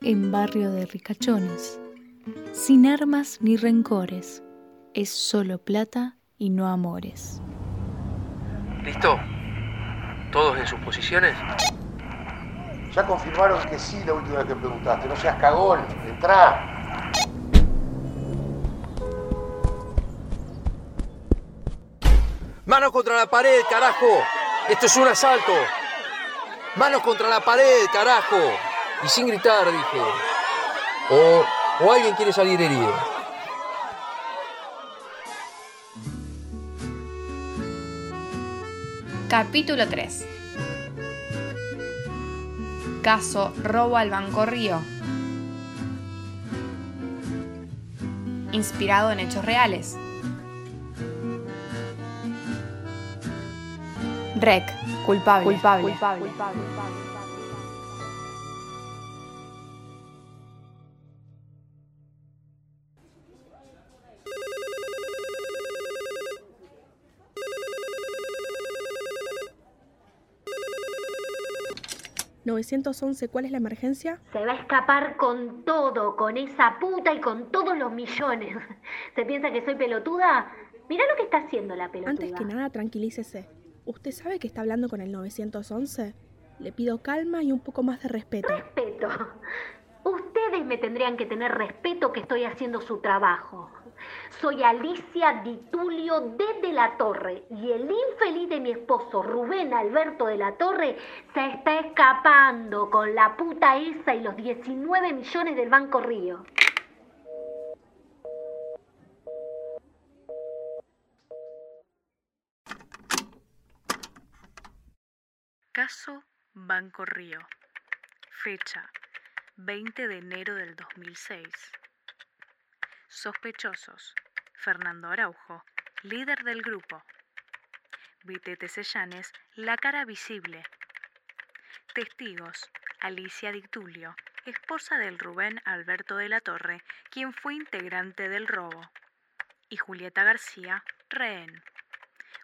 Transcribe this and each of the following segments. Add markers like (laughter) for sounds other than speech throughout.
en barrio de ricachones, sin armas ni rencores, es solo plata y no amores. ¿Listo? ¿Todos en sus posiciones? Ya confirmaron que sí la última vez que preguntaste. No seas cagón. Entrá. ¡Manos contra la pared, carajo! ¡Esto es un asalto! ¡Manos contra la pared, carajo! Y sin gritar, dije. O, o alguien quiere salir herido. Capítulo 3 Caso Robo al Banco Río Inspirado en hechos reales Rec, culpable, culpable, culpable. culpable. 911, ¿cuál es la emergencia? Se va a escapar con todo, con esa puta y con todos los millones. (laughs) ¿Se piensa que soy pelotuda? Mira lo que está haciendo la pelotuda. Antes que nada, tranquilícese. ¿Usted sabe que está hablando con el 911? Le pido calma y un poco más de respeto. Respeto. (laughs) Ustedes me tendrían que tener respeto que estoy haciendo su trabajo. Soy Alicia Di Tulio de La Torre y el infeliz de mi esposo Rubén Alberto de la Torre se está escapando con la puta esa y los 19 millones del Banco Río. Caso Banco Río. Fecha 20 de enero del 2006. Sospechosos. Fernando Araujo, líder del grupo. Vitete Sellanes, la cara visible. Testigos. Alicia Dictulio, esposa del Rubén Alberto de la Torre, quien fue integrante del robo. Y Julieta García, rehén.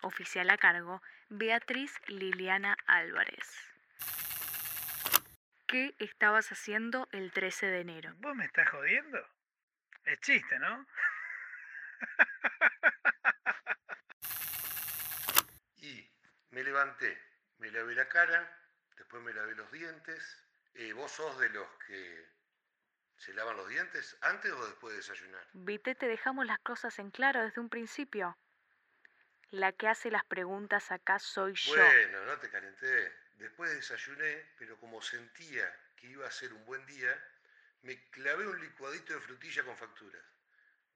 Oficial a cargo, Beatriz Liliana Álvarez. ¿Qué estabas haciendo el 13 de enero? ¿Vos me estás jodiendo? Es chiste, ¿no? (laughs) y me levanté, me lavé la cara, después me lavé los dientes. Eh, ¿Vos sos de los que se lavan los dientes antes o después de desayunar? Vite, te dejamos las cosas en claro desde un principio. La que hace las preguntas acá soy yo. Bueno, no te calenté. Después desayuné, pero como sentía que iba a ser un buen día, me clavé un licuadito de frutilla con facturas.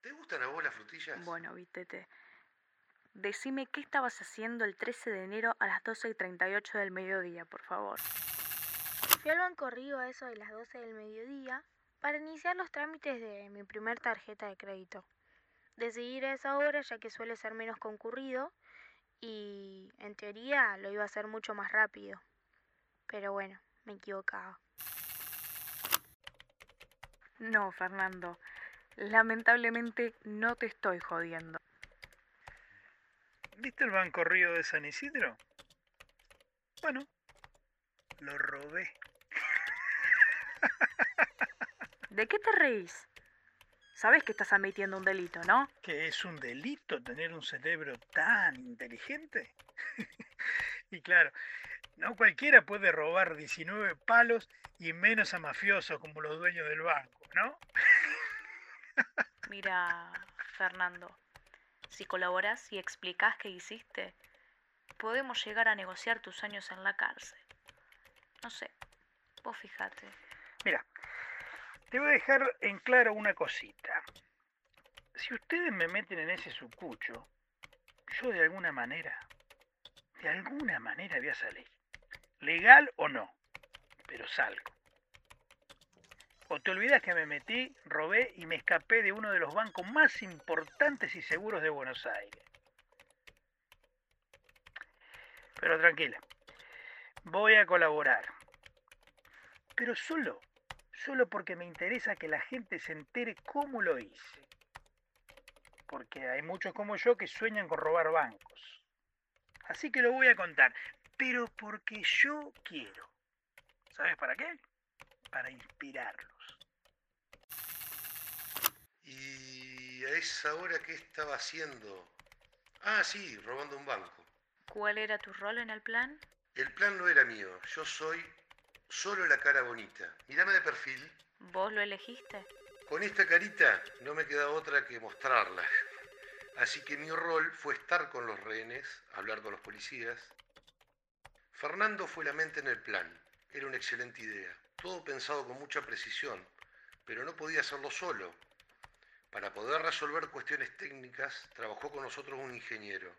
¿Te gustan a vos las frutillas? Bueno, Vitete. Decime qué estabas haciendo el 13 de enero a las 12 y 38 del mediodía, por favor. Fui al Banco Río a eso de las 12 del mediodía para iniciar los trámites de mi primer tarjeta de crédito. Decidí ir a esa hora ya que suele ser menos concurrido y en teoría lo iba a hacer mucho más rápido. Pero bueno, me equivocaba. No, Fernando. Lamentablemente no te estoy jodiendo. ¿Viste el Banco Río de San Isidro? Bueno, lo robé. ¿De qué te reís? Sabes que estás admitiendo un delito, ¿no? ¿Que es un delito tener un cerebro tan inteligente? (laughs) y claro, no cualquiera puede robar 19 palos y menos a mafiosos como los dueños del banco, ¿no? (laughs) Mira, Fernando, si colaboras y explicas qué hiciste, podemos llegar a negociar tus años en la cárcel. No sé, vos fíjate. Mira, te voy a dejar en claro una cosita. Si ustedes me meten en ese sucucho, yo de alguna manera, de alguna manera voy a salir. Legal o no, pero salgo. O te olvidas que me metí, robé y me escapé de uno de los bancos más importantes y seguros de Buenos Aires. Pero tranquila, voy a colaborar. Pero solo solo porque me interesa que la gente se entere cómo lo hice. Porque hay muchos como yo que sueñan con robar bancos. Así que lo voy a contar, pero porque yo quiero. ¿Sabes para qué? Para inspirarlos. ¿Y a esa hora qué estaba haciendo? Ah, sí, robando un banco. ¿Cuál era tu rol en el plan? El plan no era mío, yo soy solo la cara bonita. Mírame de perfil. ¿Vos lo elegiste? Con esta carita no me queda otra que mostrarla. Así que mi rol fue estar con los rehenes, hablar con los policías. Fernando fue la mente en el plan. Era una excelente idea. Todo pensado con mucha precisión, pero no podía hacerlo solo. Para poder resolver cuestiones técnicas, trabajó con nosotros un ingeniero.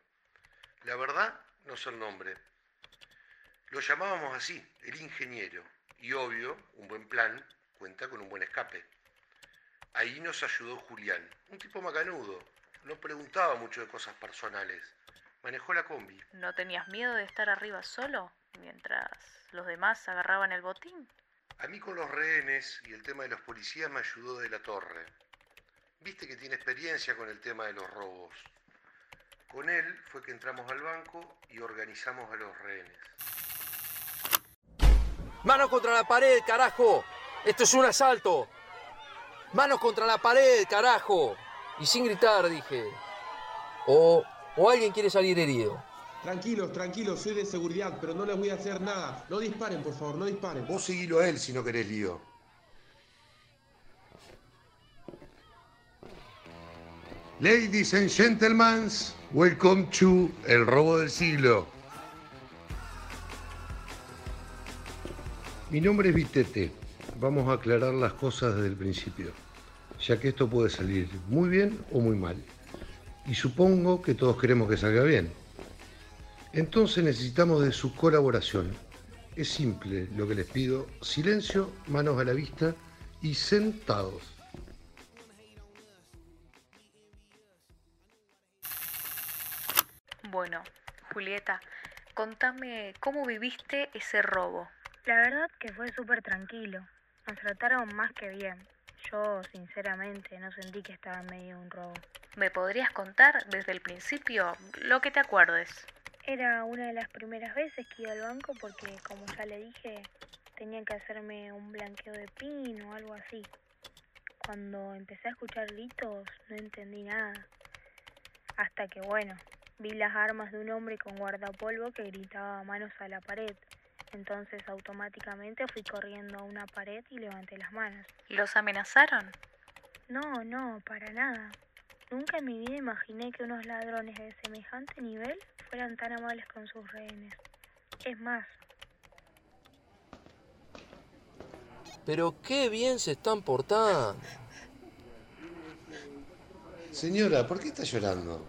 La verdad, no sé el nombre. Lo llamábamos así, el ingeniero. Y obvio, un buen plan cuenta con un buen escape. Ahí nos ayudó Julián, un tipo macanudo. No preguntaba mucho de cosas personales. Manejó la combi. ¿No tenías miedo de estar arriba solo mientras los demás agarraban el botín? A mí con los rehenes y el tema de los policías me ayudó de la torre. Viste que tiene experiencia con el tema de los robos. Con él fue que entramos al banco y organizamos a los rehenes. ¡Manos contra la pared, carajo! ¡Esto es un asalto! ¡Manos contra la pared, carajo! Y sin gritar, dije. O, o alguien quiere salir herido. Tranquilos, tranquilos, soy de seguridad, pero no les voy a hacer nada. No disparen, por favor, no disparen. Vos seguilo a él si no querés lío. Ladies and gentlemen, welcome to El Robo del Siglo. Mi nombre es Vitete. Vamos a aclarar las cosas desde el principio, ya que esto puede salir muy bien o muy mal. Y supongo que todos queremos que salga bien. Entonces necesitamos de su colaboración. Es simple lo que les pido. Silencio, manos a la vista y sentados. Bueno, Julieta, contame cómo viviste ese robo. La verdad que fue súper tranquilo. Nos trataron más que bien. Yo, sinceramente, no sentí que estaba en medio de un robo. ¿Me podrías contar desde el principio lo que te acuerdes? Era una de las primeras veces que iba al banco porque, como ya le dije, tenía que hacerme un blanqueo de PIN o algo así. Cuando empecé a escuchar gritos no entendí nada. Hasta que, bueno, vi las armas de un hombre con guardapolvo que gritaba manos a la pared. Entonces automáticamente fui corriendo a una pared y levanté las manos. ¿Los amenazaron? No, no, para nada. Nunca en mi vida imaginé que unos ladrones de semejante nivel fueran tan amables con sus rehenes. Es más, Pero qué bien se están portando. Señora, ¿por qué está llorando?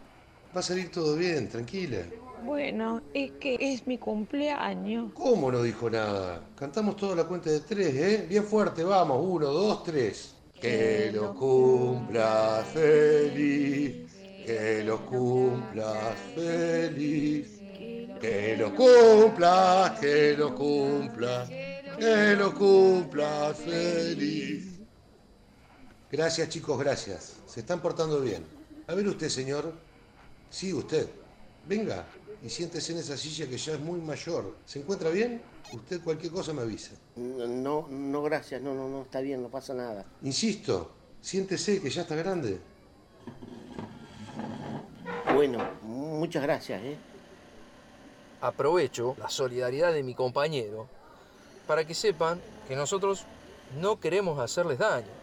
Va a salir todo bien, tranquila. Bueno, es que es mi cumpleaños. ¿Cómo no dijo nada? Cantamos toda la cuenta de tres, ¿eh? Bien fuerte, vamos. Uno, dos, tres. Que lo cumpla feliz. Que lo cumpla feliz. Que lo cumpla, que lo cumpla. Que lo cumpla feliz. Gracias, chicos, gracias. Se están portando bien. A ver usted, señor. Sí, usted. Venga y siéntese en esa silla que ya es muy mayor. ¿Se encuentra bien? Usted cualquier cosa me avisa. No, no, gracias, no, no, no, está bien, no pasa nada. Insisto, siéntese que ya está grande. Bueno, muchas gracias, ¿eh? Aprovecho la solidaridad de mi compañero para que sepan que nosotros no queremos hacerles daño.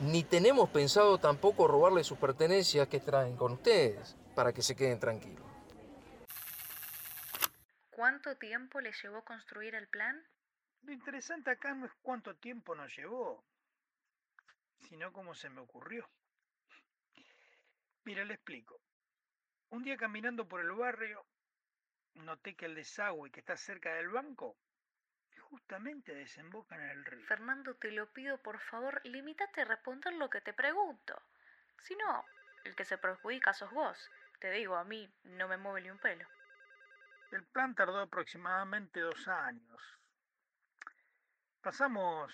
Ni tenemos pensado tampoco robarles sus pertenencias que traen con ustedes, para que se queden tranquilos. ¿Cuánto tiempo les llevó construir el plan? Lo interesante acá no es cuánto tiempo nos llevó, sino cómo se me ocurrió. Mira, le explico. Un día caminando por el barrio, noté que el desagüe que está cerca del banco justamente desemboca en el río. Fernando, te lo pido, por favor, limítate a responder lo que te pregunto. Si no, el que se perjudica sos vos. Te digo, a mí no me mueve ni un pelo. El plan tardó aproximadamente dos años. Pasamos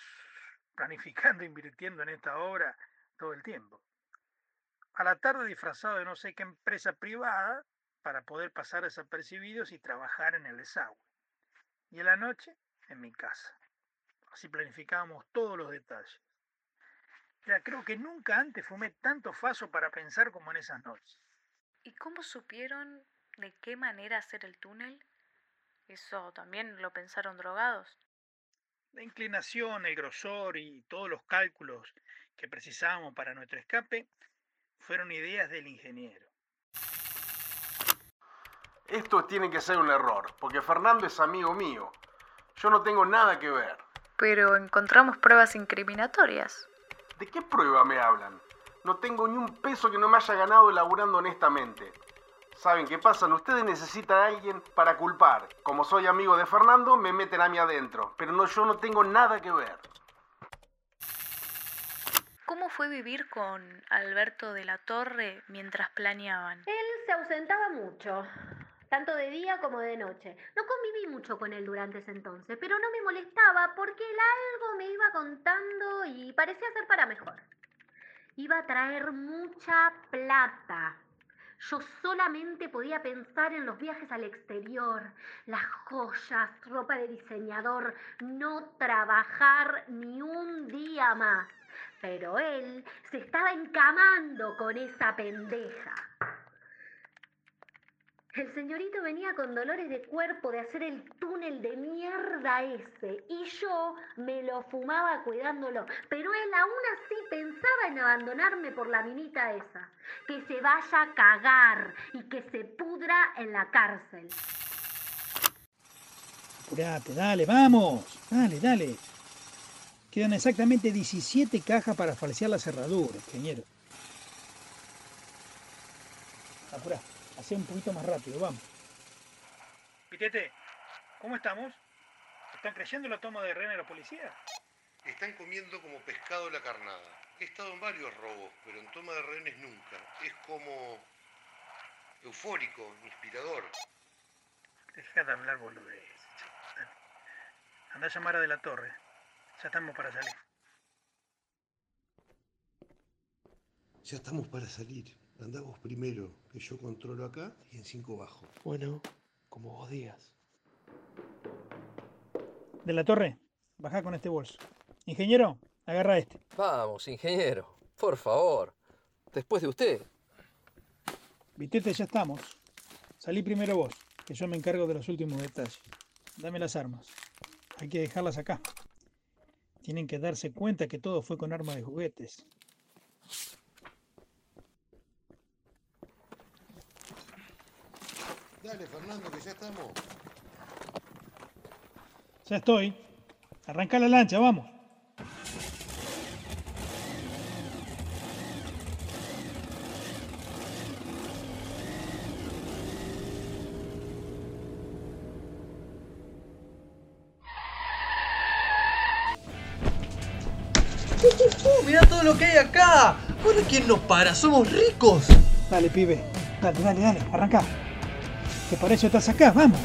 planificando (laughs) invirtiendo en esta obra todo el tiempo. A la tarde disfrazado de no sé qué empresa privada para poder pasar desapercibidos y trabajar en el desagüe. Y a la noche en mi casa. Así planificábamos todos los detalles. Ya creo que nunca antes fumé tanto faso para pensar como en esas noches. ¿Y cómo supieron de qué manera hacer el túnel? ¿Eso también lo pensaron drogados? La inclinación, el grosor y todos los cálculos que precisábamos para nuestro escape fueron ideas del ingeniero. Esto tiene que ser un error, porque Fernando es amigo mío. Yo no tengo nada que ver. Pero encontramos pruebas incriminatorias. ¿De qué prueba me hablan? No tengo ni un peso que no me haya ganado elaborando honestamente. ¿Saben qué pasa? Ustedes necesitan a alguien para culpar. Como soy amigo de Fernando, me meten a mí adentro. Pero no, yo no tengo nada que ver. ¿Cómo fue vivir con Alberto de la Torre mientras planeaban? Él se ausentaba mucho, tanto de día como de noche. No conviví mucho con él durante ese entonces, pero no me molestaba porque él algo me iba contando y parecía ser para mejor. Iba a traer mucha plata. Yo solamente podía pensar en los viajes al exterior, las joyas, ropa de diseñador, no trabajar ni un día más. Pero él se estaba encamando con esa pendeja. El señorito venía con dolores de cuerpo de hacer el túnel de mierda ese y yo me lo fumaba cuidándolo, pero él aún así pensaba en abandonarme por la minita esa, que se vaya a cagar y que se pudra en la cárcel. Apurate, dale, vamos, dale, dale. Quedan exactamente 17 cajas para falsear la cerradura, ingeniero. Apurá. Hacé un poquito más rápido, vamos. Pitete, ¿cómo estamos? ¿Están creyendo la toma de rehén a la policía? Están comiendo como pescado la carnada. He estado en varios robos, pero en toma de rehenes nunca. Es como eufórico, inspirador. Deja de hablar boludez. Anda a llamar a De la Torre. Ya estamos para salir. Ya estamos para salir. Andá vos primero, que yo controlo acá y en cinco bajo. Bueno, como vos digas. De la torre, baja con este bolso. Ingeniero, agarra este. Vamos, ingeniero, por favor. Después de usted. Vitete, ya estamos. Salí primero vos, que yo me encargo de los últimos detalles. Dame las armas. Hay que dejarlas acá. Tienen que darse cuenta que todo fue con armas de juguetes. Dale, Fernando, que ya estamos. Ya estoy. Arranca la lancha, vamos. ¡Uh, mira todo lo que hay acá! ¿Ahora quién nos para? ¡Somos ricos! Dale, pibe. Dale, dale, dale. Arranca. Que por eso estás acá, vamos.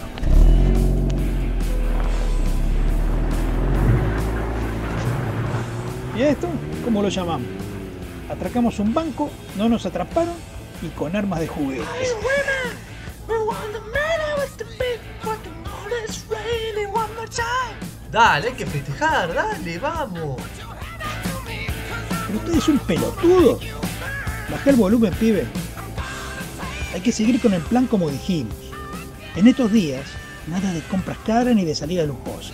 ¿Y esto? ¿Cómo lo llamamos? Atracamos un banco, no nos atraparon y con armas de juguetes. Dale, hay que festejar, dale, vamos. Pero usted es un pelotudo. Baja el volumen, pibe. Hay que seguir con el plan como dijimos. En estos días, nada de compras caras ni de salida lujosa.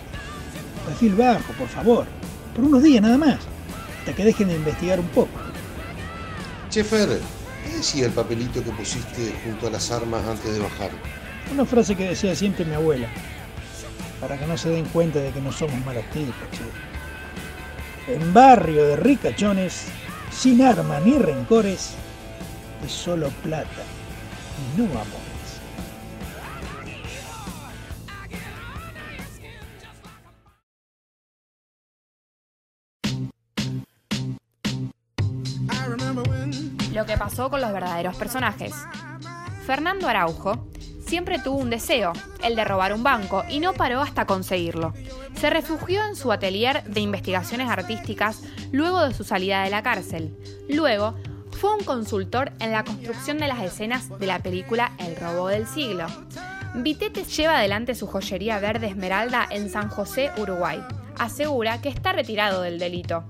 Perfil bajo, por favor. Por unos días nada más. Hasta que dejen de investigar un poco. Chefer, ¿qué decía el papelito que pusiste junto a las armas antes de bajar? Una frase que decía siempre mi abuela. Para que no se den cuenta de que no somos malos tipos, che. En barrio de ricachones, sin armas ni rencores, es solo plata y no amores. Lo que pasó con los verdaderos personajes. Fernando Araujo siempre tuvo un deseo, el de robar un banco, y no paró hasta conseguirlo. Se refugió en su atelier de investigaciones artísticas luego de su salida de la cárcel. Luego, fue un consultor en la construcción de las escenas de la película El robo del siglo. Vitete lleva adelante su joyería verde esmeralda en San José, Uruguay. asegura que está retirado del delito.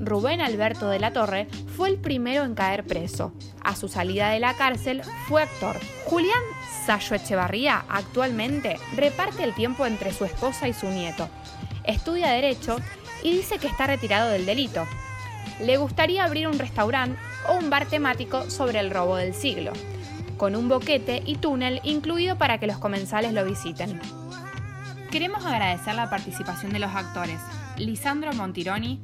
Rubén Alberto de la Torre fue el primero en caer preso. A su salida de la cárcel fue actor. Julián Sayo Echevarría actualmente reparte el tiempo entre su esposa y su nieto. Estudia Derecho y dice que está retirado del delito. Le gustaría abrir un restaurante o un bar temático sobre el robo del siglo, con un boquete y túnel incluido para que los comensales lo visiten. Queremos agradecer la participación de los actores Lisandro Montironi,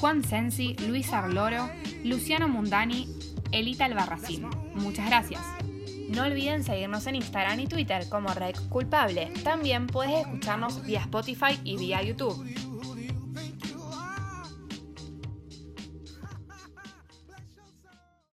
Juan Sensi, Luis Arloro, Luciano Mundani, Elita Albarracín. Muchas gracias. No olviden seguirnos en Instagram y Twitter como Rec Culpable. También puedes escucharnos vía Spotify y vía YouTube.